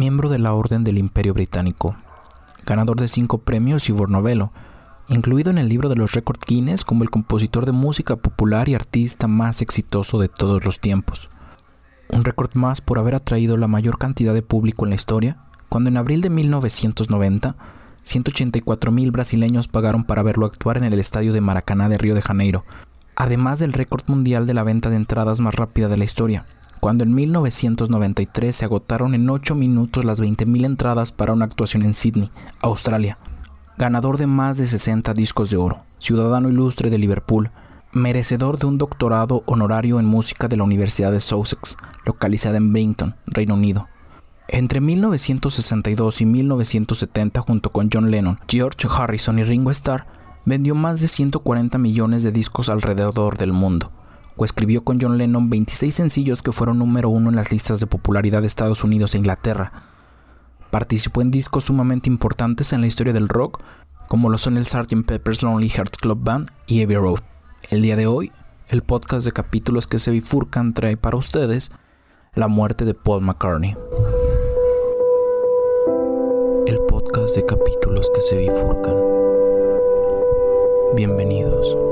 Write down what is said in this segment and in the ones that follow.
miembro de la Orden del Imperio Británico, ganador de cinco premios y Novelo, incluido en el libro de los récords Guinness como el compositor de música popular y artista más exitoso de todos los tiempos. Un récord más por haber atraído la mayor cantidad de público en la historia, cuando en abril de 1990, 184 mil brasileños pagaron para verlo actuar en el estadio de Maracaná de Río de Janeiro, además del récord mundial de la venta de entradas más rápida de la historia, cuando en 1993 se agotaron en 8 minutos las 20.000 entradas para una actuación en Sydney, Australia. Ganador de más de 60 discos de oro, ciudadano ilustre de Liverpool, merecedor de un doctorado honorario en música de la Universidad de Sussex, localizada en Bington, Reino Unido. Entre 1962 y 1970, junto con John Lennon, George Harrison y Ringo Starr, vendió más de 140 millones de discos alrededor del mundo escribió con John Lennon 26 sencillos que fueron número uno en las listas de popularidad de Estados Unidos e Inglaterra. Participó en discos sumamente importantes en la historia del rock, como lo son el Sgt. Pepper's Lonely Hearts Club Band y Abbey Road. El día de hoy, el podcast de capítulos que se bifurcan trae para ustedes la muerte de Paul McCartney. El podcast de capítulos que se bifurcan. Bienvenidos.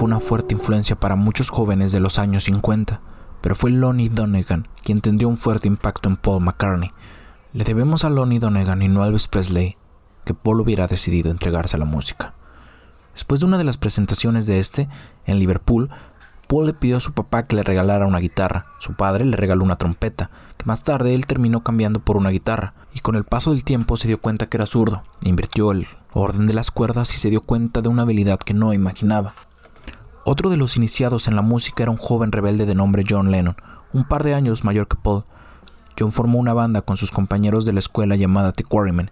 Fue una fuerte influencia para muchos jóvenes de los años 50, pero fue Lonnie Donegan quien tendría un fuerte impacto en Paul McCartney. Le debemos a Lonnie Donegan y no a Elvis Presley que Paul hubiera decidido entregarse a la música. Después de una de las presentaciones de este, en Liverpool, Paul le pidió a su papá que le regalara una guitarra. Su padre le regaló una trompeta, que más tarde él terminó cambiando por una guitarra, y con el paso del tiempo se dio cuenta que era zurdo. Invirtió el orden de las cuerdas y se dio cuenta de una habilidad que no imaginaba. Otro de los iniciados en la música era un joven rebelde de nombre John Lennon, un par de años mayor que Paul. John formó una banda con sus compañeros de la escuela llamada The Quarrymen,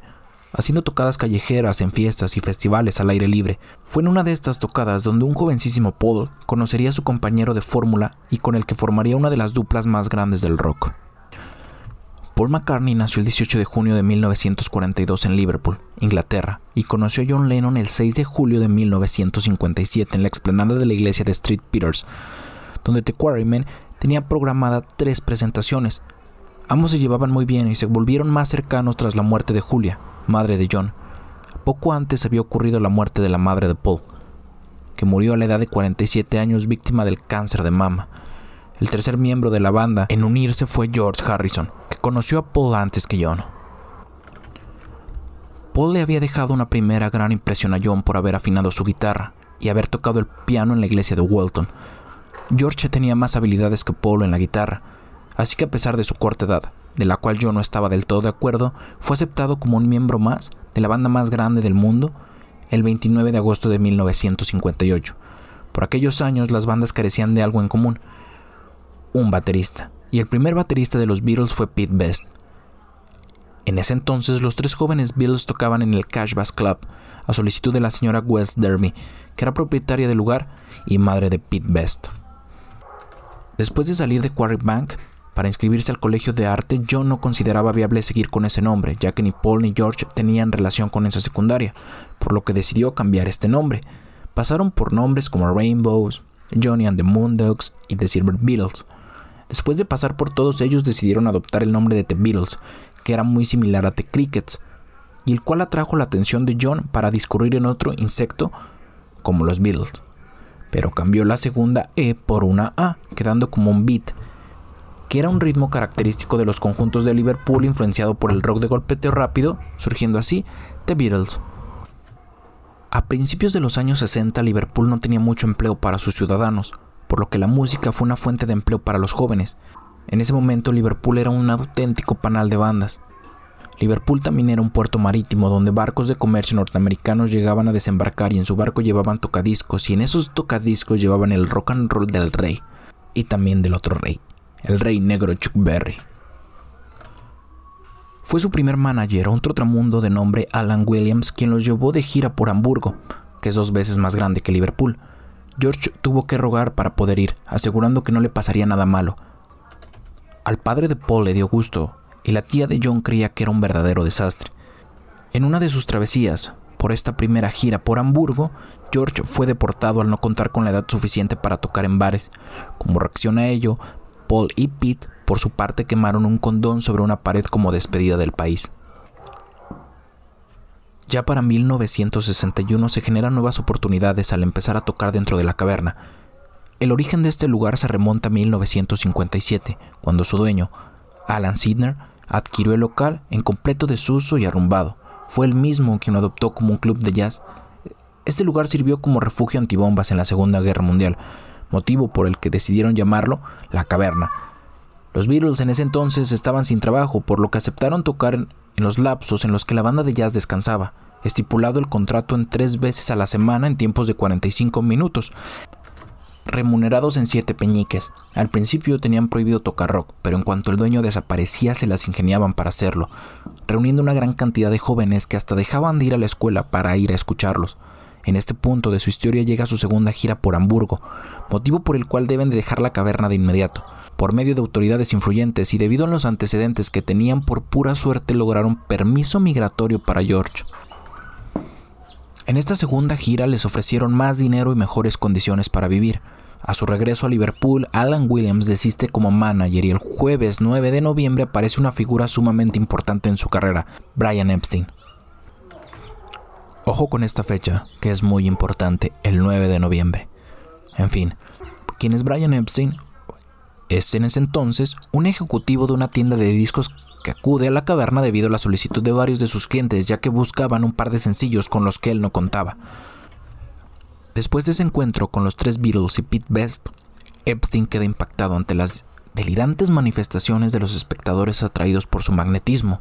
haciendo tocadas callejeras en fiestas y festivales al aire libre. Fue en una de estas tocadas donde un jovencísimo Paul conocería a su compañero de fórmula y con el que formaría una de las duplas más grandes del rock. Paul McCartney nació el 18 de junio de 1942 en Liverpool, Inglaterra, y conoció a John Lennon el 6 de julio de 1957 en la explanada de la iglesia de St. Peters, donde The Quarrymen tenía programada tres presentaciones. Ambos se llevaban muy bien y se volvieron más cercanos tras la muerte de Julia, madre de John. Poco antes había ocurrido la muerte de la madre de Paul, que murió a la edad de 47 años víctima del cáncer de mama. El tercer miembro de la banda en unirse fue George Harrison, que conoció a Paul antes que John. Paul le había dejado una primera gran impresión a John por haber afinado su guitarra y haber tocado el piano en la iglesia de Walton. George tenía más habilidades que Paul en la guitarra, así que a pesar de su corta edad, de la cual yo no estaba del todo de acuerdo, fue aceptado como un miembro más de la banda más grande del mundo el 29 de agosto de 1958. Por aquellos años las bandas carecían de algo en común, un baterista, y el primer baterista de los Beatles fue Pete Best. En ese entonces los tres jóvenes Beatles tocaban en el Cash Bass Club, a solicitud de la señora West Derby, que era propietaria del lugar y madre de Pete Best. Después de salir de Quarry Bank, para inscribirse al colegio de arte, John no consideraba viable seguir con ese nombre, ya que ni Paul ni George tenían relación con esa secundaria, por lo que decidió cambiar este nombre. Pasaron por nombres como Rainbows, Johnny and the Moondogs y The Silver Beatles. Después de pasar por todos ellos, decidieron adoptar el nombre de The Beatles, que era muy similar a The Crickets, y el cual atrajo la atención de John para discurrir en otro insecto como los Beatles. Pero cambió la segunda E por una A, quedando como un beat, que era un ritmo característico de los conjuntos de Liverpool influenciado por el rock de golpeteo rápido, surgiendo así The Beatles. A principios de los años 60 Liverpool no tenía mucho empleo para sus ciudadanos, por lo que la música fue una fuente de empleo para los jóvenes. En ese momento Liverpool era un auténtico panal de bandas. Liverpool también era un puerto marítimo donde barcos de comercio norteamericanos llegaban a desembarcar y en su barco llevaban tocadiscos y en esos tocadiscos llevaban el rock and roll del rey y también del otro rey el rey negro Chuck Berry. Fue su primer manager, un trotamundo de nombre Alan Williams, quien los llevó de gira por Hamburgo, que es dos veces más grande que Liverpool. George tuvo que rogar para poder ir, asegurando que no le pasaría nada malo. Al padre de Paul le dio gusto, y la tía de John creía que era un verdadero desastre. En una de sus travesías, por esta primera gira por Hamburgo, George fue deportado al no contar con la edad suficiente para tocar en bares. Como reacción a ello, Paul y Pete por su parte quemaron un condón sobre una pared como despedida del país. Ya para 1961 se generan nuevas oportunidades al empezar a tocar dentro de la caverna. El origen de este lugar se remonta a 1957, cuando su dueño, Alan Sidner, adquirió el local en completo desuso y arrumbado. Fue el mismo quien lo adoptó como un club de jazz. Este lugar sirvió como refugio antibombas en la Segunda Guerra Mundial, motivo por el que decidieron llamarlo la caverna, los Beatles en ese entonces estaban sin trabajo, por lo que aceptaron tocar en, los lapsos en los que la banda de jazz descansaba, estipulado el contrato en tres veces a la semana en tiempos de 45 minutos, remunerados en siete peñiques. Al principio tenían prohibido tocar rock, pero en cuanto el dueño desaparecía se las ingeniaban para hacerlo, reuniendo una gran cantidad de jóvenes que hasta dejaban de ir a la escuela para ir a escucharlos. En este punto de su historia llega su segunda gira por Hamburgo, motivo por el cual deben de dejar la caverna de inmediato. Por medio de autoridades influyentes y debido a los antecedentes que tenían, por pura suerte lograron permiso migratorio para George. En esta segunda gira les ofrecieron más dinero y mejores condiciones para vivir. A su regreso a Liverpool, Alan Williams desiste como manager y el jueves 9 de noviembre aparece una figura sumamente importante en su carrera, Brian Epstein. Ojo con esta fecha, que es muy importante, el 9 de noviembre. En fin, ¿quién es Brian Epstein? Es en ese entonces un ejecutivo de una tienda de discos que acude a la caverna debido a la solicitud de varios de sus clientes ya que buscaban un par de sencillos con los que él no contaba. Después de ese encuentro con los tres Beatles y Pete Best, Epstein queda impactado ante las delirantes manifestaciones de los espectadores atraídos por su magnetismo.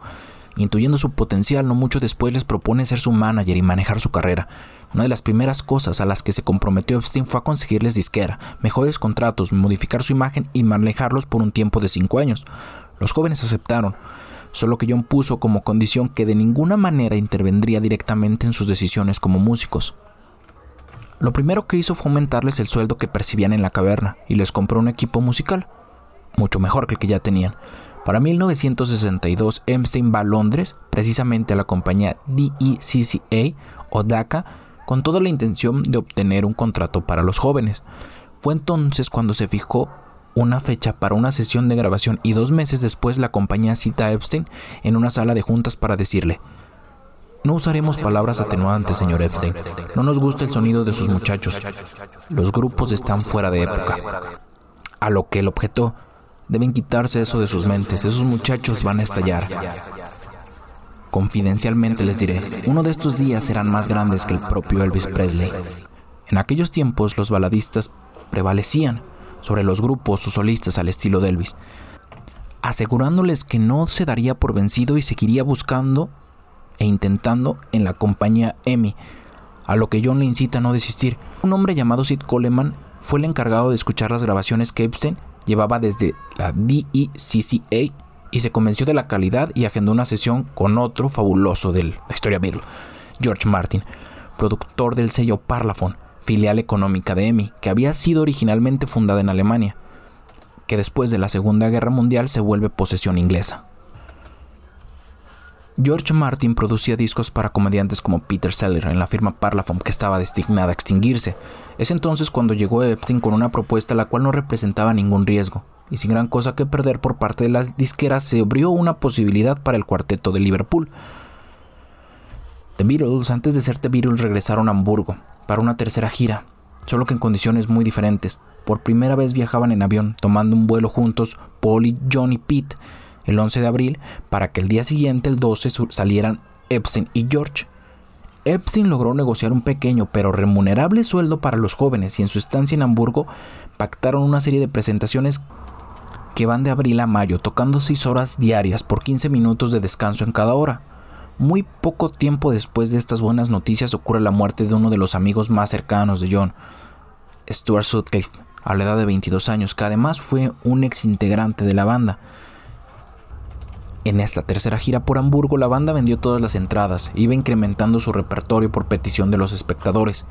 Intuyendo su potencial, no mucho después les propone ser su manager y manejar su carrera, una de las primeras cosas a las que se comprometió Epstein fue a conseguirles disquera, mejores contratos, modificar su imagen y manejarlos por un tiempo de cinco años. Los jóvenes aceptaron, solo que John puso como condición que de ninguna manera intervendría directamente en sus decisiones como músicos. Lo primero que hizo fue aumentarles el sueldo que percibían en la caverna y les compró un equipo musical, mucho mejor que el que ya tenían. Para 1962, Epstein va a Londres, precisamente a la compañía DECCA o DACA, con toda la intención de obtener un contrato para los jóvenes. Fue entonces cuando se fijó una fecha para una sesión de grabación y dos meses después la compañía cita a Epstein en una sala de juntas para decirle, no usaremos palabras atenuantes, señor Epstein. No nos gusta el sonido de sus muchachos. Los grupos están fuera de época. A lo que él objetó, deben quitarse eso de sus mentes. Esos muchachos van a estallar. Confidencialmente les diré, uno de estos días serán más grandes que el propio Elvis Presley. En aquellos tiempos los baladistas prevalecían sobre los grupos o solistas al estilo de Elvis, asegurándoles que no se daría por vencido y seguiría buscando e intentando en la compañía EMI, a lo que John le incita a no desistir. Un hombre llamado Sid Coleman fue el encargado de escuchar las grabaciones que Epstein llevaba desde la DECCA y se convenció de la calidad y agendó una sesión con otro fabuloso de la historia Beatle, George Martin, productor del sello Parlophone, filial económica de EMI, que había sido originalmente fundada en Alemania, que después de la Segunda Guerra Mundial se vuelve posesión inglesa. George Martin producía discos para comediantes como Peter Seller en la firma Parlophone que estaba destinada a extinguirse. Es entonces cuando llegó Epstein con una propuesta la cual no representaba ningún riesgo, y sin gran cosa que perder por parte de las disqueras se abrió una posibilidad para el cuarteto de Liverpool. The Beatles, antes de ser The Beatles, regresaron a Hamburgo para una tercera gira, solo que en condiciones muy diferentes. Por primera vez viajaban en avión, tomando un vuelo juntos Paul y John y Pete el 11 de abril para que el día siguiente, el 12, salieran Epstein y George. Epstein logró negociar un pequeño pero remunerable sueldo para los jóvenes y en su estancia en Hamburgo pactaron una serie de presentaciones que van de abril a mayo, tocando 6 horas diarias por 15 minutos de descanso en cada hora. Muy poco tiempo después de estas buenas noticias ocurre la muerte de uno de los amigos más cercanos de John, Stuart Sutcliffe, a la edad de 22 años, que además fue un ex integrante de la banda. En esta tercera gira por Hamburgo, la banda vendió todas las entradas, iba incrementando su repertorio por petición de los espectadores.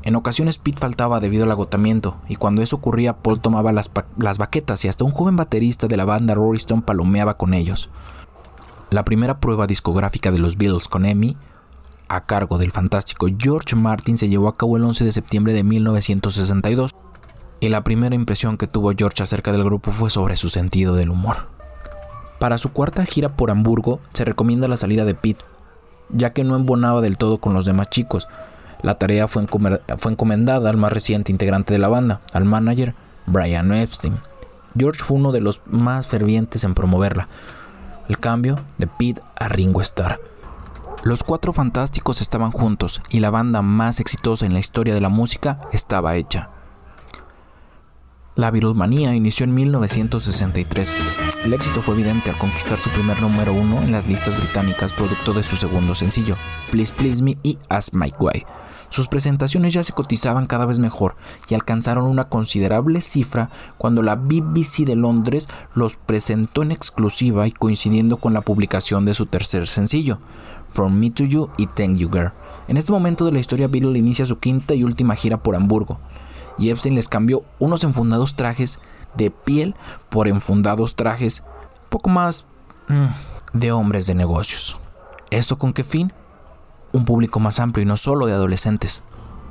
En ocasiones Pete faltaba debido al agotamiento, y cuando eso ocurría, Paul tomaba las, las baquetas y hasta un joven baterista de la banda Rory Stone palomeaba con ellos. La primera prueba discográfica de los Beatles con Emmy, a cargo del fantástico George Martin, se llevó a cabo el 11 de septiembre de 1962, y la primera impresión que tuvo George acerca del grupo fue sobre su sentido del humor. Para su cuarta gira por Hamburgo se recomienda la salida de Pete, ya que no embonaba del todo con los demás chicos. La tarea fue, encomendada al más reciente integrante de la banda, al manager Brian Epstein. George fue uno de los más fervientes en promoverla. El cambio de Pete a Ringo Starr. Los cuatro fantásticos estaban juntos y la banda más exitosa en la historia de la música estaba hecha. La Beatlemanía inició en 1963. El éxito fue evidente al conquistar su primer número uno en las listas británicas producto de su segundo sencillo, Please Please Me y As My Way. Sus presentaciones ya se cotizaban cada vez mejor y alcanzaron una considerable cifra cuando la BBC de Londres los presentó en exclusiva y coincidiendo con la publicación de su tercer sencillo, From Me to You y Thank You Girl. En este momento de la historia, Beatle inicia su quinta y última gira por Hamburgo y Epstein les cambió unos enfundados trajes de piel por enfundados trajes poco más mm, de hombres de negocios. ¿Esto con qué fin? Un público más amplio y no solo de adolescentes.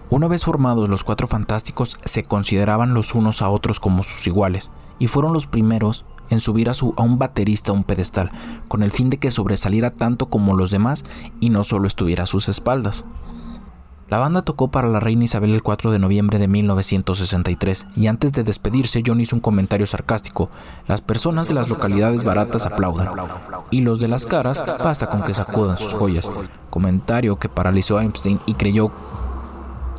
Una vez formados, los cuatro fantásticos se consideraban los unos a otros como sus iguales, y fueron los primeros en subir a, a un baterista a un pedestal, con el fin de que sobresaliera tanto como los demás y no solo estuviera a sus espaldas. La banda tocó para la reina Isabel el 4 de noviembre de 1963 y antes de despedirse John hizo un comentario sarcástico. Las personas de las localidades baratas aplaudan y los de las caras basta con que sacudan sus joyas. Comentario que paralizó a Einstein y creyó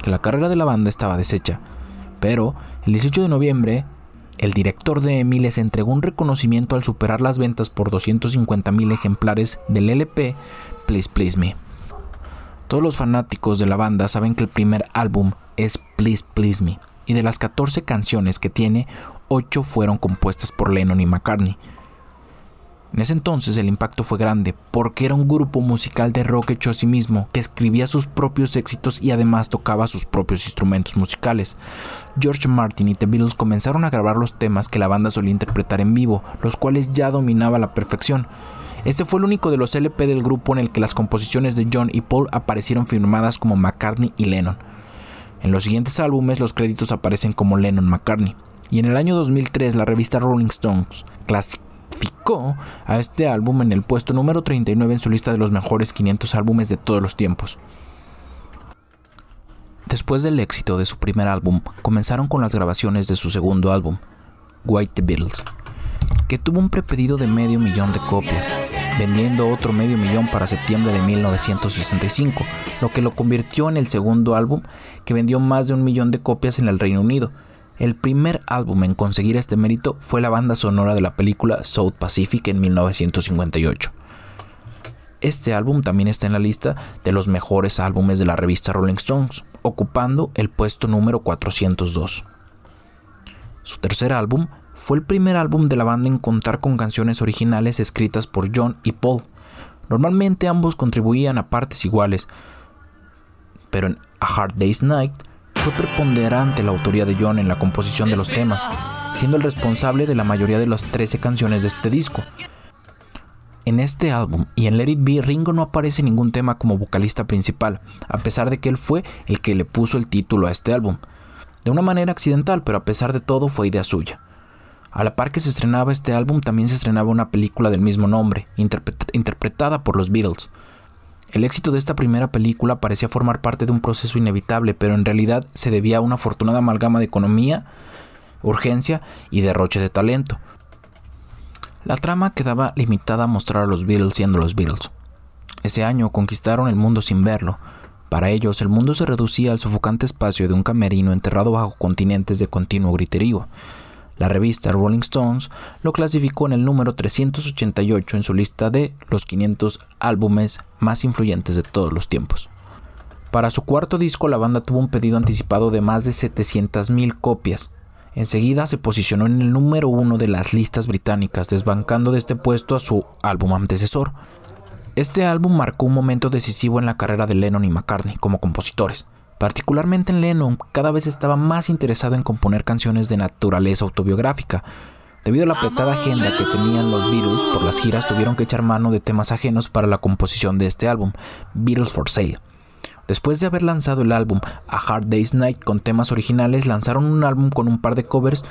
que la carrera de la banda estaba deshecha. Pero el 18 de noviembre el director de EMI les entregó un reconocimiento al superar las ventas por 250.000 ejemplares del LP Please Please Me. Todos los fanáticos de la banda saben que el primer álbum es Please Please Me, y de las 14 canciones que tiene, 8 fueron compuestas por Lennon y McCartney. En ese entonces el impacto fue grande, porque era un grupo musical de rock hecho a sí mismo, que escribía sus propios éxitos y además tocaba sus propios instrumentos musicales. George Martin y The Beatles comenzaron a grabar los temas que la banda solía interpretar en vivo, los cuales ya dominaba a la perfección. Este fue el único de los LP del grupo en el que las composiciones de John y Paul aparecieron firmadas como McCartney y Lennon. En los siguientes álbumes los créditos aparecen como Lennon-McCartney. Y en el año 2003 la revista Rolling Stones clasificó a este álbum en el puesto número 39 en su lista de los mejores 500 álbumes de todos los tiempos. Después del éxito de su primer álbum, comenzaron con las grabaciones de su segundo álbum, White the Beatles que tuvo un prepedido de medio millón de copias, vendiendo otro medio millón para septiembre de 1965, lo que lo convirtió en el segundo álbum que vendió más de un millón de copias en el Reino Unido. El primer álbum en conseguir este mérito fue la banda sonora de la película South Pacific en 1958. Este álbum también está en la lista de los mejores álbumes de la revista Rolling Stones, ocupando el puesto número 402. Su tercer álbum fue el primer álbum de la banda en contar con canciones originales escritas por John y Paul. Normalmente ambos contribuían a partes iguales, pero en A Hard Day's Night fue preponderante la autoría de John en la composición de los temas, siendo el responsable de la mayoría de las 13 canciones de este disco. En este álbum y en Let It Be, Ringo no aparece ningún tema como vocalista principal, a pesar de que él fue el que le puso el título a este álbum. De una manera accidental, pero a pesar de todo fue idea suya. A la par que se estrenaba este álbum, también se estrenaba una película del mismo nombre, interpretada por los Beatles. El éxito de esta primera película parecía formar parte de un proceso inevitable, pero en realidad se debía a una afortunada amalgama de economía, urgencia y derroche de talento. La trama quedaba limitada a mostrar a los Beatles siendo los Beatles. Ese año conquistaron el mundo sin verlo. Para ellos, el mundo se reducía al sofocante espacio de un camerino enterrado bajo continentes de continuo griterío. La revista Rolling Stones lo clasificó en el número 388 en su lista de los 500 álbumes más influyentes de todos los tiempos. Para su cuarto disco la banda tuvo un pedido anticipado de más de 700.000 copias. Enseguida se posicionó en el número uno de las listas británicas, desbancando de este puesto a su álbum antecesor. Este álbum marcó un momento decisivo en la carrera de Lennon y McCartney como compositores. Particularmente en Lennon, cada vez estaba más interesado en componer canciones de naturaleza autobiográfica. Debido a la apretada agenda que tenían los Beatles por las giras, tuvieron que echar mano de temas ajenos para la composición de este álbum, Beatles for Sale. Después de haber lanzado el álbum A Hard Day's Night con temas originales, lanzaron un álbum con un par de covers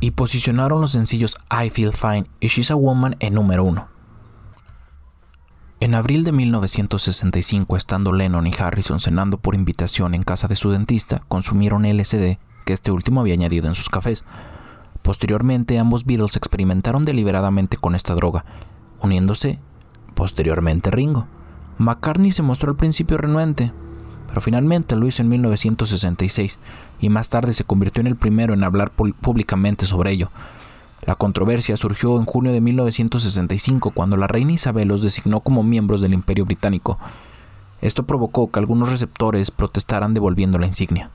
y posicionaron los sencillos I Feel Fine y She's a Woman en número uno. En abril de 1965, estando Lennon y Harrison cenando por invitación en casa de su dentista, consumieron LSD que este último había añadido en sus cafés. Posteriormente, ambos Beatles experimentaron deliberadamente con esta droga, uniéndose posteriormente Ringo. McCartney se mostró al principio renuente, pero finalmente lo hizo en 1966 y más tarde se convirtió en el primero en hablar públicamente sobre ello. La controversia surgió en junio de 1965 cuando la reina Isabel los designó como miembros del Imperio Británico. Esto provocó que algunos receptores protestaran devolviendo la insignia.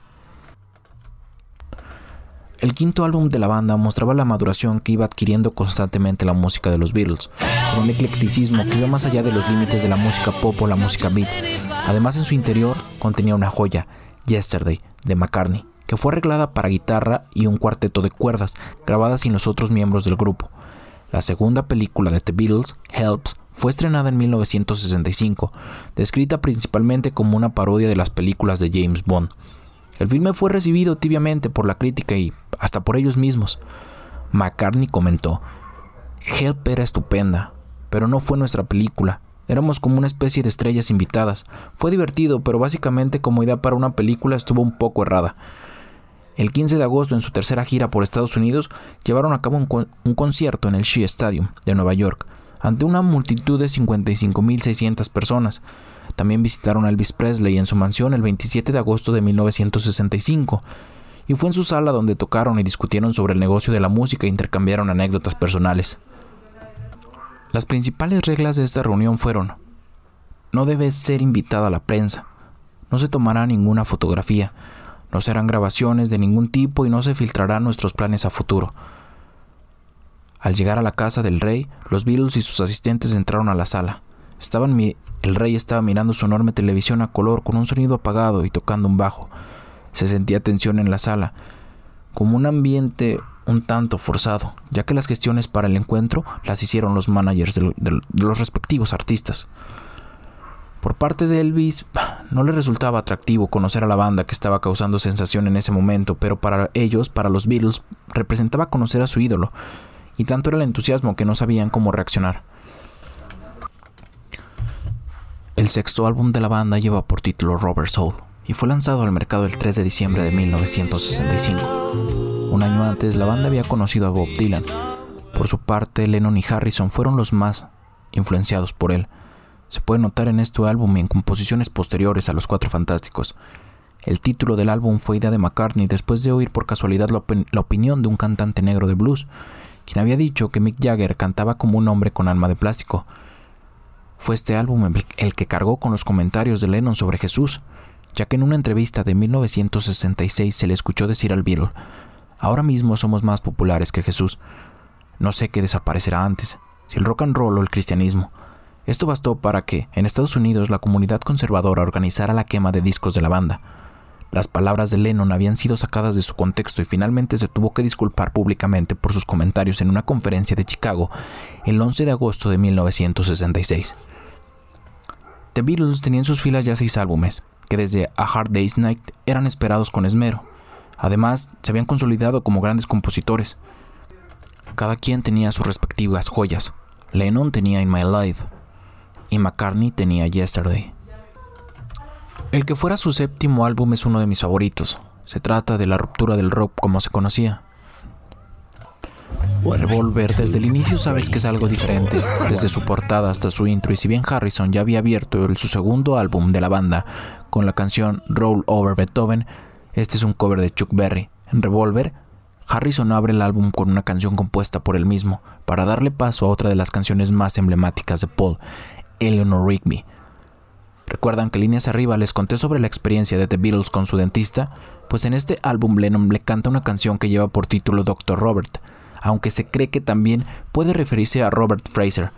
El quinto álbum de la banda mostraba la maduración que iba adquiriendo constantemente la música de los Beatles, con un eclecticismo que iba más allá de los límites de la música pop o la música beat. Además, en su interior contenía una joya, Yesterday, de McCartney, que fue arreglada para guitarra y un cuarteto de cuerdas, grabada sin los otros miembros del grupo. La segunda película de The Beatles, Helps, fue estrenada en 1965, descrita principalmente como una parodia de las películas de James Bond. El filme fue recibido tibiamente por la crítica y hasta por ellos mismos. McCartney comentó, Help era estupenda, pero no fue nuestra película. Éramos como una especie de estrellas invitadas. Fue divertido, pero básicamente como idea para una película estuvo un poco errada. El 15 de agosto, en su tercera gira por Estados Unidos, llevaron a cabo un, concierto en el Shea Stadium de Nueva York, ante una multitud de 55.600 personas. También visitaron a Elvis Presley en su mansión el 27 de agosto de 1965 y fue en su sala donde tocaron y discutieron sobre el negocio de la música e intercambiaron anécdotas personales. Las principales reglas de esta reunión fueron, no debe ser invitada a la prensa, no se tomará ninguna fotografía, no serán grabaciones de ningún tipo y no se filtrarán nuestros planes a futuro. Al llegar a la casa del rey, los Beatles y sus asistentes entraron a la sala. Estaban el rey estaba mirando su enorme televisión a color con un sonido apagado y tocando un bajo. Se sentía tensión en la sala, como un ambiente un tanto forzado, ya que las gestiones para el encuentro las hicieron los managers de, los respectivos artistas. Por parte de Elvis, no le resultaba atractivo conocer a la banda que estaba causando sensación en ese momento, pero para ellos, para los Beatles, representaba conocer a su ídolo, y tanto era el entusiasmo que no sabían cómo reaccionar. El sexto álbum de la banda lleva por título Robert Soul y fue lanzado al mercado el 3 de diciembre de 1965. Un año antes, la banda había conocido a Bob Dylan. Por su parte, Lennon y Harrison fueron los más influenciados por él. Se puede notar en este álbum y en composiciones posteriores a Los Cuatro Fantásticos. El título del álbum fue idea de McCartney después de oír por casualidad la, opinión de un cantante negro de blues, quien había dicho que Mick Jagger cantaba como un hombre con alma de plástico. Fue este álbum el que cargó con los comentarios de Lennon sobre Jesús, ya que en una entrevista de 1966 se le escuchó decir al Beatle, ahora mismo somos más populares que Jesús. No sé qué desaparecerá antes, si el rock and roll o el cristianismo. Esto bastó para que, en Estados Unidos, la comunidad conservadora organizara la quema de discos de la banda. Las palabras de Lennon habían sido sacadas de su contexto y finalmente se tuvo que disculpar públicamente por sus comentarios en una conferencia de Chicago el 11 de agosto de 1966. The Beatles tenían en sus filas ya seis álbumes, que desde A Hard Day's Night eran esperados con esmero. Además, se habían consolidado como grandes compositores. Cada quien tenía sus respectivas joyas. Lennon tenía In My Life y McCartney tenía Yesterday. El que fuera su séptimo álbum es uno de mis favoritos. Se trata de la ruptura del rock como se conocía. Revolver desde el inicio sabes que es algo diferente, desde su portada hasta su intro y si bien Harrison ya había abierto su segundo álbum de la banda con la canción Roll Over Beethoven, este es un cover de Chuck Berry. En Revolver, Harrison abre el álbum con una canción compuesta por él mismo para darle paso a otra de las canciones más emblemáticas de Paul, Eleanor Rigby. ¿Recuerdan que líneas arriba les conté sobre la experiencia de The Beatles con su dentista? pues en este álbum Lennon le canta una canción que lleva por título Dr. Robert, aunque se cree que también puede referirse a Robert Fraser,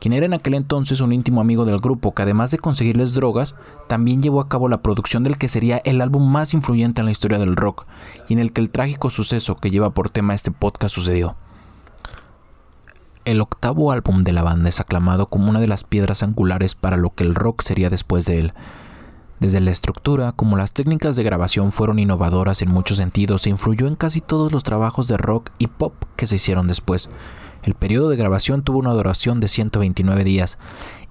quien era en aquel entonces un íntimo amigo del grupo que además de conseguirles drogas, también llevó a cabo la producción del que sería el álbum más influyente en la historia del rock y en el que el trágico suceso que lleva por tema este podcast sucedió. El octavo álbum de la banda es aclamado como una de las piedras angulares para lo que el rock sería después de él. Desde la estructura como las técnicas de grabación fueron innovadoras en muchos sentidos e influyó en casi todos los trabajos de rock y pop que se hicieron después. El periodo de grabación tuvo una duración de 129 días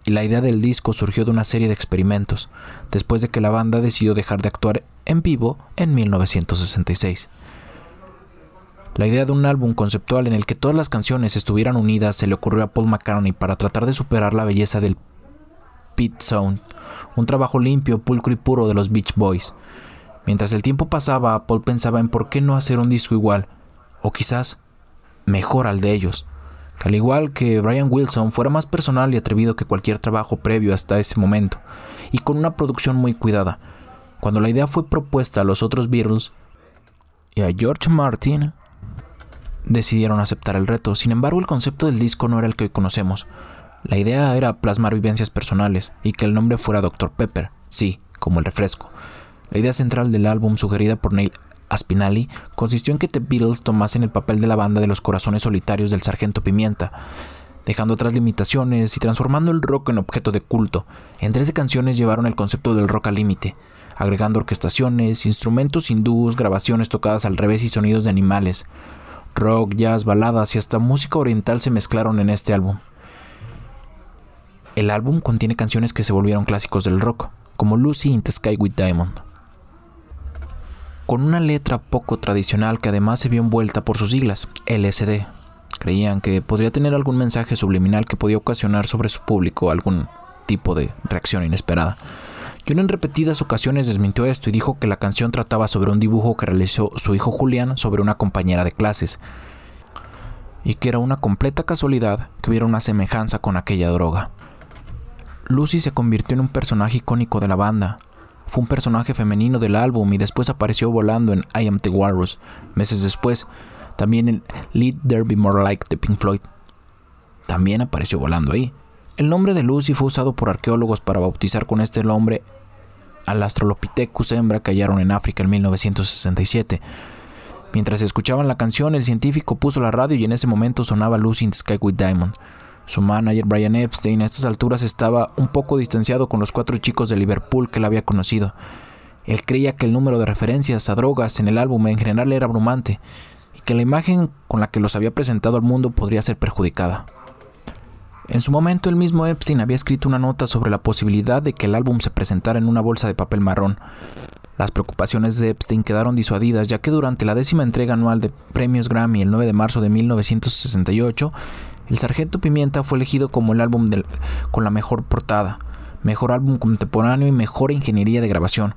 y la idea del disco surgió de una serie de experimentos, después de que la banda decidió dejar de actuar en vivo en 1966. La idea de un álbum conceptual en el que todas las canciones estuvieran unidas se le ocurrió a Paul McCartney para tratar de superar la belleza del Pit Sound, un trabajo limpio, pulcro y puro de los Beach Boys. Mientras el tiempo pasaba, Paul pensaba en por qué no hacer un disco igual, o quizás mejor al de ellos que al igual que Brian Wilson fuera más personal y atrevido que cualquier trabajo previo hasta ese momento, y con una producción muy cuidada. Cuando la idea fue propuesta a los otros Beatles y a George Martin, decidieron aceptar el reto. Sin embargo, el concepto del disco no era el que hoy conocemos. La idea era plasmar vivencias personales y que el nombre fuera Dr. Pepper, sí, como el refresco. La idea central del álbum, sugerida por Neil Aspinali consistió en que The Beatles tomasen el papel de la banda de los corazones solitarios del Sargento Pimienta, dejando otras limitaciones y transformando el rock en objeto de culto. En 13 canciones llevaron el concepto del rock al límite, agregando orquestaciones, instrumentos hindús, grabaciones tocadas al revés y sonidos de animales. Rock, jazz, baladas y hasta música oriental se mezclaron en este álbum. El álbum contiene canciones que se volvieron clásicos del rock, como Lucy in the Sky with Diamond con una letra poco tradicional que además se vio envuelta por sus siglas, LSD. Creían que podría tener algún mensaje subliminal que podía ocasionar sobre su público algún tipo de reacción inesperada. John en repetidas ocasiones desmintió esto y dijo que la canción trataba sobre un dibujo que realizó su hijo Julián sobre una compañera de clases, y que era una completa casualidad que hubiera una semejanza con aquella droga. Lucy se convirtió en un personaje icónico de la banda, fue un personaje femenino del álbum y después apareció volando en I Am the Walrus. Meses después, también en Lead There Be More Like de Pink Floyd. También apareció volando ahí. El nombre de Lucy fue usado por arqueólogos para bautizar con este nombre al Astrolopithecus hembra que hallaron en África en 1967. Mientras escuchaban la canción, el científico puso la radio y en ese momento sonaba Lucy in the Sky with Diamond. Su manager Brian Epstein a estas alturas estaba un poco distanciado con los cuatro chicos de Liverpool que la había conocido. Él creía que el número de referencias a drogas en el álbum en general era abrumante y que la imagen con la que los había presentado al mundo podría ser perjudicada. En su momento el mismo Epstein había escrito una nota sobre la posibilidad de que el álbum se presentara en una bolsa de papel marrón. Las preocupaciones de Epstein quedaron disuadidas ya que durante la décima entrega anual de premios Grammy el 9 de marzo de 1968, el Sargento Pimienta fue elegido como el álbum con la mejor portada, mejor álbum contemporáneo y mejor ingeniería de grabación.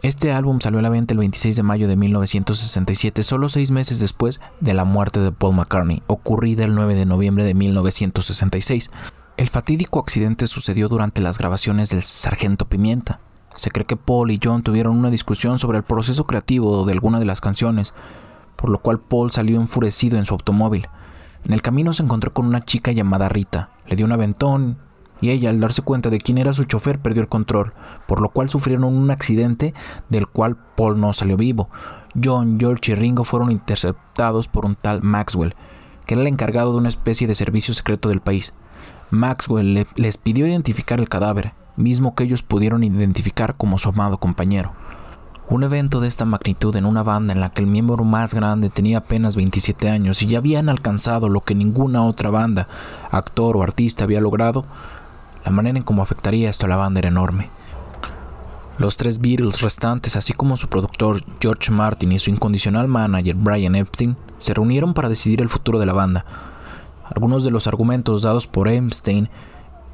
Este álbum salió a la venta el 26 de mayo de 1967, solo seis meses después de la muerte de Paul McCartney, ocurrida el 9 de noviembre de 1966. El fatídico accidente sucedió durante las grabaciones del Sargento Pimienta. Se cree que Paul y John tuvieron una discusión sobre el proceso creativo de alguna de las canciones, por lo cual Paul salió enfurecido en su automóvil. En el camino se encontró con una chica llamada Rita, le dio un aventón y ella, al darse cuenta de quién era su chofer, perdió el control, por lo cual sufrieron un accidente del cual Paul no salió vivo. John, George y Ringo fueron interceptados por un tal Maxwell, que era el encargado de una especie de servicio secreto del país. Maxwell les pidió identificar el cadáver, mismo que ellos pudieron identificar como su amado compañero. Un evento de esta magnitud en una banda en la que el miembro más grande tenía apenas 27 años y ya habían alcanzado lo que ninguna otra banda, actor o artista había logrado, la manera en cómo afectaría esto a la banda era enorme. Los tres Beatles restantes, así como su productor George Martin y su incondicional manager Brian Epstein, se reunieron para decidir el futuro de la banda. Algunos de los argumentos dados por Epstein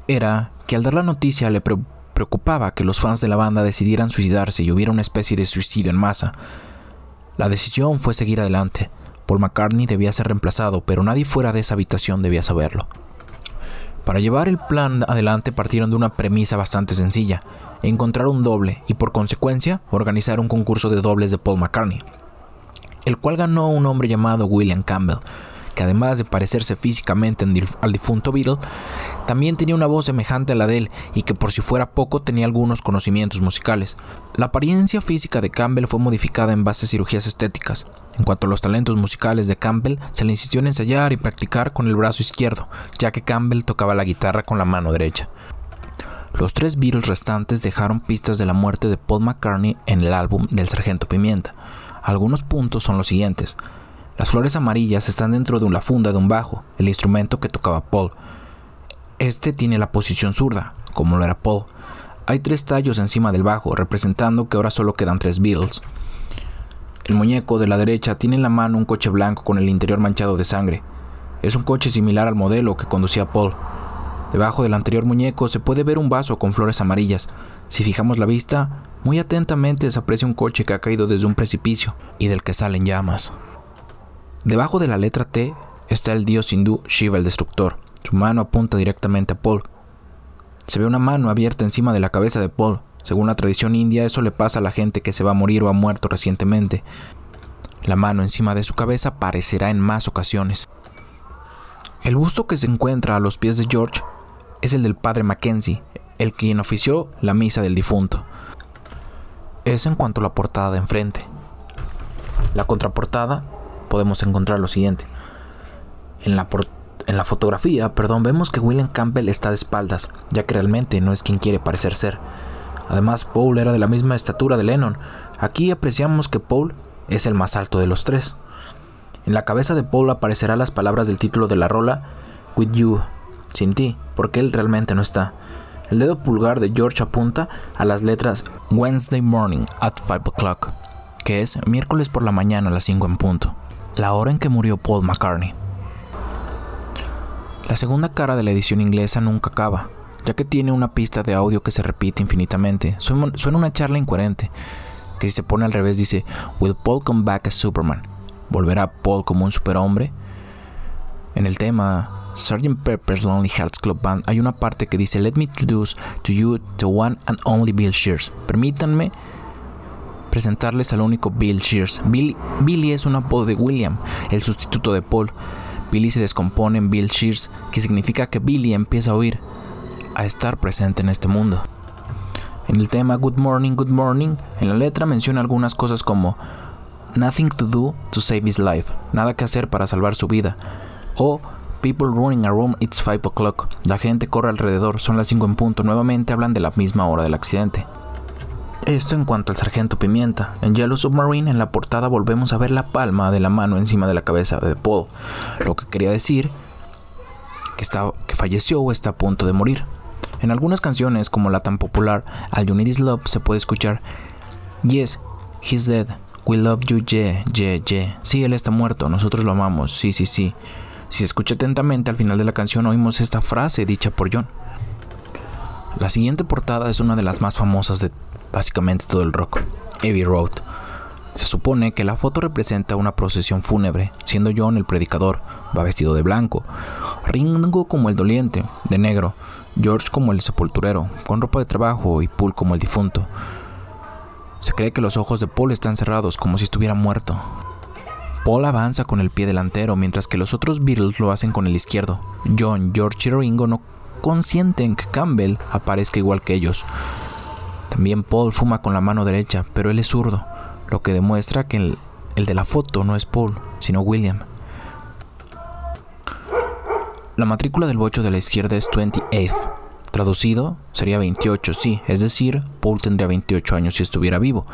era que al dar la noticia le, preocupaba que los fans de la banda decidieran suicidarse y hubiera una especie de suicidio en masa. La decisión fue seguir adelante. Paul McCartney debía ser reemplazado, pero nadie fuera de esa habitación debía saberlo. Para llevar el plan adelante partieron de una premisa bastante sencilla, encontrar un doble y por consecuencia organizar un concurso de dobles de Paul McCartney, el cual ganó un hombre llamado William Campbell, que además de parecerse físicamente al difunto Beatle, también tenía una voz semejante a la de él y que por si fuera poco tenía algunos conocimientos musicales. La apariencia física de Campbell fue modificada en base a cirugías estéticas. En cuanto a los talentos musicales de Campbell, se le insistió en ensayar y practicar con el brazo izquierdo, ya que Campbell tocaba la guitarra con la mano derecha. Los tres Beatles restantes dejaron pistas de la muerte de Paul McCartney en el álbum del Sargento Pimienta. Algunos puntos son los siguientes. Las flores amarillas están dentro de la funda de un bajo, el instrumento que tocaba Paul. Este tiene la posición zurda, como lo era Paul. Hay tres tallos encima del bajo, representando que ahora solo quedan tres Beatles. El muñeco de la derecha tiene en la mano un coche blanco con el interior manchado de sangre. Es un coche similar al modelo que conducía Paul. Debajo del anterior muñeco se puede ver un vaso con flores amarillas. Si fijamos la vista, muy atentamente se aprecia un coche que ha caído desde un precipicio y del que salen llamas. Debajo de la letra T está el dios hindú Shiva el Destructor. Su mano apunta directamente a Paul. Se ve una mano abierta encima de la cabeza de Paul. Según la tradición india, eso le pasa a la gente que se va a morir o ha muerto recientemente. La mano encima de su cabeza aparecerá en más ocasiones. El busto que se encuentra a los pies de George es el del padre Mackenzie, el quien ofició la misa del difunto. Es en cuanto a la portada de enfrente. La contraportada podemos encontrar lo siguiente. En la, en la fotografía, perdón, vemos que William Campbell está de espaldas, ya que realmente no es quien quiere parecer ser. Además, Paul era de la misma estatura de Lennon. Aquí apreciamos que Paul es el más alto de los tres. En la cabeza de Paul aparecerán las palabras del título de la rola, With You, sin ti, porque él realmente no está. El dedo pulgar de George apunta a las letras Wednesday morning at 5 o'clock, que es miércoles por la mañana a las 5 en punto la hora en que murió Paul McCartney. La segunda cara de la edición inglesa nunca acaba, ya que tiene una pista de audio que se repite infinitamente. Suena una charla incoherente, que si se pone al revés dice, Will Paul come back as Superman? ¿Volverá Paul como un superhombre? En el tema Sgt. Pepper's Lonely Hearts Club Band hay una parte que dice, Let me introduce to you the one and only Bill Shears. Permítanme presentarles al único Bill Shears. Billy, es un apodo de William, el sustituto de Paul. Billy se descompone en Bill Shears, que significa que Billy empieza a oír, a estar presente en este mundo. En el tema Good Morning, Good Morning, en la letra menciona algunas cosas como Nothing to do to save his life, nada que hacer para salvar su vida, o People running around, it's 5 o'clock, la gente corre alrededor, son las 5 en punto, nuevamente hablan de la misma hora del accidente. Esto en cuanto al sargento Pimienta. En Yellow Submarine, en la portada, volvemos a ver la palma de la mano encima de la cabeza de Paul, lo que quería decir que, está, que falleció o está a punto de morir. En algunas canciones, como la tan popular All You Need Is Love, se puede escuchar Yes, he's dead. We love you, yeah, yeah, yeah. Sí, él está muerto, nosotros lo amamos, sí, sí, sí. Si se escucha atentamente, al final de la canción oímos esta frase dicha por John. La siguiente portada es una de las más famosas de básicamente todo el rock, Heavy Road. Se supone que la foto representa una procesión fúnebre, siendo John el predicador, va vestido de blanco, Ringo como el doliente, de negro, George como el sepulturero, con ropa de trabajo y Paul como el difunto. Se cree que los ojos de Paul están cerrados como si estuviera muerto. Paul avanza con el pie delantero mientras que los otros Beatles lo hacen con el izquierdo. John, George y Ringo no consienten que Campbell aparezca igual que ellos. También Paul fuma con la mano derecha, pero él es zurdo, lo que demuestra que el, de la foto no es Paul, sino William. La matrícula del bocho de la izquierda es 28. Traducido sería 28, sí, es decir, Paul tendría 28 años si estuviera vivo.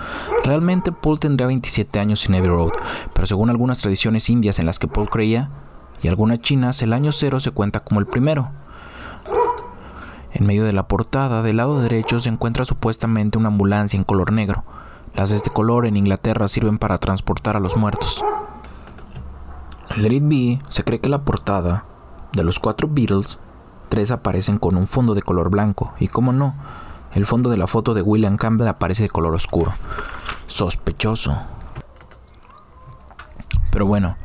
Realmente Paul tendría 27 años en Abbey Road, pero según algunas tradiciones indias en las que Paul creía, y algunas chinas, el año cero se cuenta como el primero. En medio de la portada, del lado derecho, se encuentra supuestamente una ambulancia en color negro. Las de este color en Inglaterra sirven para transportar a los muertos. En Let It Be se cree que la portada de los cuatro Beatles, tres aparecen con un fondo de color blanco, y como no, el fondo de la foto de William Campbell aparece de color oscuro. Sospechoso. Pero bueno,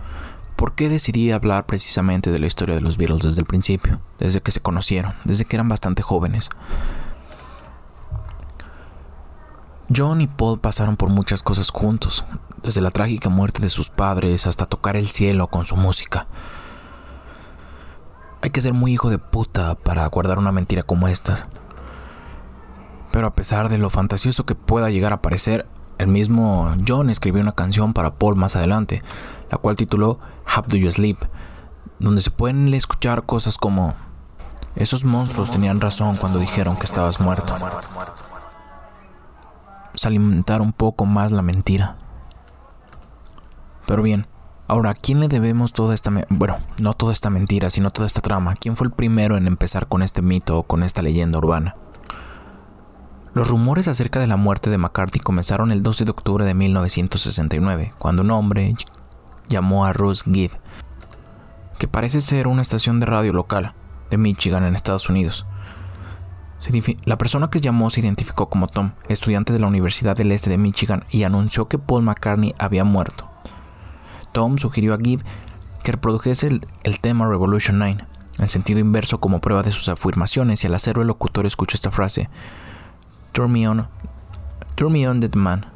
¿Por qué decidí hablar precisamente de la historia de los Beatles desde el principio? Desde que se conocieron, desde que eran bastante jóvenes. John y Paul pasaron por muchas cosas juntos, desde la trágica muerte de sus padres hasta tocar el cielo con su música. Hay que ser muy hijo de puta para guardar una mentira como estas. Pero a pesar de lo fantasioso que pueda llegar a parecer, el mismo John escribió una canción para Paul más adelante, la cual tituló How Do You Sleep, donde se pueden escuchar cosas como esos monstruos tenían razón cuando dijeron que estabas muerto. Se un poco más la mentira. Pero bien, ahora, ¿a quién le debemos toda esta... bueno, no toda esta mentira, sino toda esta trama? ¿Quién fue el primero en empezar con este mito o con esta leyenda urbana? Los rumores acerca de la muerte de McCarthy comenzaron el 12 de octubre de 1969, cuando un hombre llamó a Russ Gibb, que parece ser una estación de radio local de Michigan en Estados Unidos. La persona que llamó se identificó como Tom, estudiante de la Universidad del Este de Michigan, y anunció que Paul McCartney había muerto. Tom sugirió a Gibb que reprodujese el, tema Revolution 9, en sentido inverso como prueba de sus afirmaciones, y al hacerlo el locutor escuchó esta frase: Turn me on, turn me on, dead man.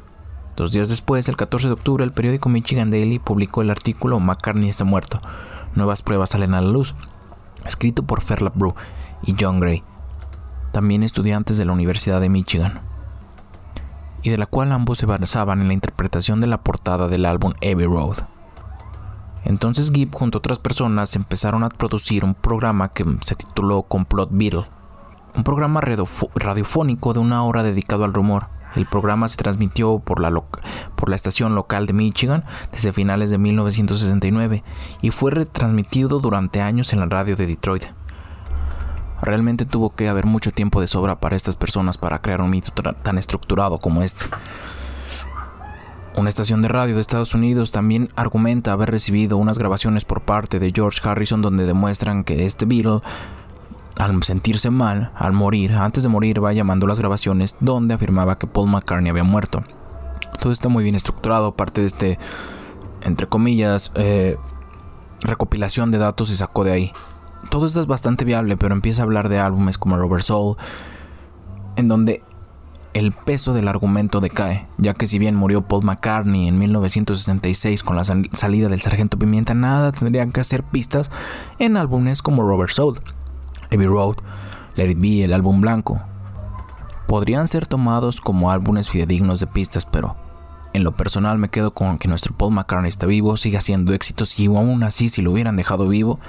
Dos días después, el 14 de octubre, el periódico Michigan Daily publicó el artículo McCartney está muerto. Nuevas pruebas salen a la luz, escrito por Ferla Brew y John Gray, también estudiantes de la Universidad de Michigan, y de la cual ambos se basaban en la interpretación de la portada del álbum Abbey Road. Entonces Gibb junto a otras personas empezaron a producir un programa que se tituló Complot Beatle, un programa radiofónico de una hora dedicado al rumor el programa se transmitió por la, estación local de Michigan desde finales de 1969 y fue retransmitido durante años en la radio de Detroit. Realmente tuvo que haber mucho tiempo de sobra para estas personas para crear un mito tan estructurado como este. Una estación de radio de Estados Unidos también argumenta haber recibido unas grabaciones por parte de George Harrison donde demuestran que este Beatle al sentirse mal, al morir, antes de morir va llamando las grabaciones donde afirmaba que Paul McCartney había muerto. Todo está muy bien estructurado, parte de este, entre comillas, eh, recopilación de datos se sacó de ahí. Todo esto es bastante viable, pero empieza a hablar de álbumes como Robert Soul, en donde el peso del argumento decae, ya que si bien murió Paul McCartney en 1966 con la salida del Sargento Pimienta, nada tendrían que hacer pistas en álbumes como Robert Soul. Heavy Road, Let It el álbum blanco, podrían ser tomados como álbumes fidedignos de pistas, pero en lo personal me quedo con que nuestro Paul McCartney está vivo, sigue haciendo éxitos y aún así si lo hubieran dejado vivo,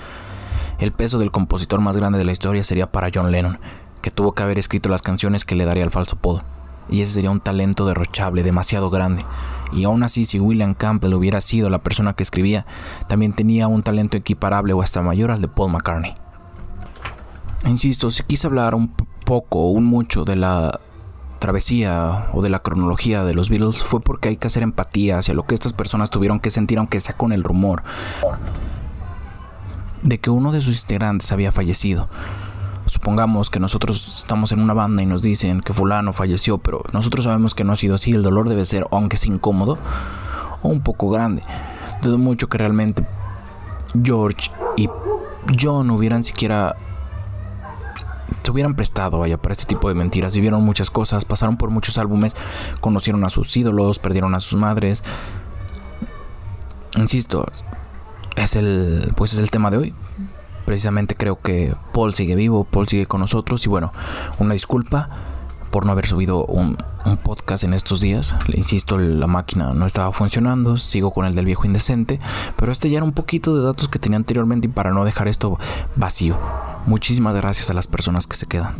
el peso del compositor más grande de la historia sería para John Lennon, que tuvo que haber escrito las canciones que le daría al falso Paul. Y ese sería un talento derrochable, demasiado grande. Y aún así, si William Campbell hubiera sido la persona que escribía, también tenía un talento equiparable o hasta mayor al de Paul McCartney. Insisto, si quise hablar un poco o un mucho de la travesía o de la cronología de los Beatles fue porque hay que hacer empatía hacia lo que estas personas tuvieron que sentir aunque sea con el rumor de que uno de sus integrantes había fallecido. Supongamos que nosotros estamos en una banda y nos dicen que fulano falleció, pero nosotros sabemos que no ha sido así, el dolor debe ser, aunque sea incómodo, o un poco grande. Dudo mucho que realmente George y John hubieran siquiera se hubieran prestado, vaya, para este tipo de mentiras. Vivieron muchas cosas, pasaron por muchos álbumes, conocieron a sus ídolos, perdieron a sus madres. Insisto, es el, pues es el tema de hoy. Precisamente creo que Paul sigue vivo, Paul sigue con nosotros y bueno, una disculpa por no haber subido un, podcast en estos días. Le insisto, la máquina no estaba funcionando, sigo con el del viejo indecente, pero este ya era un poquito de datos que tenía anteriormente y para no dejar esto vacío. Muchísimas gracias a las personas que se quedan.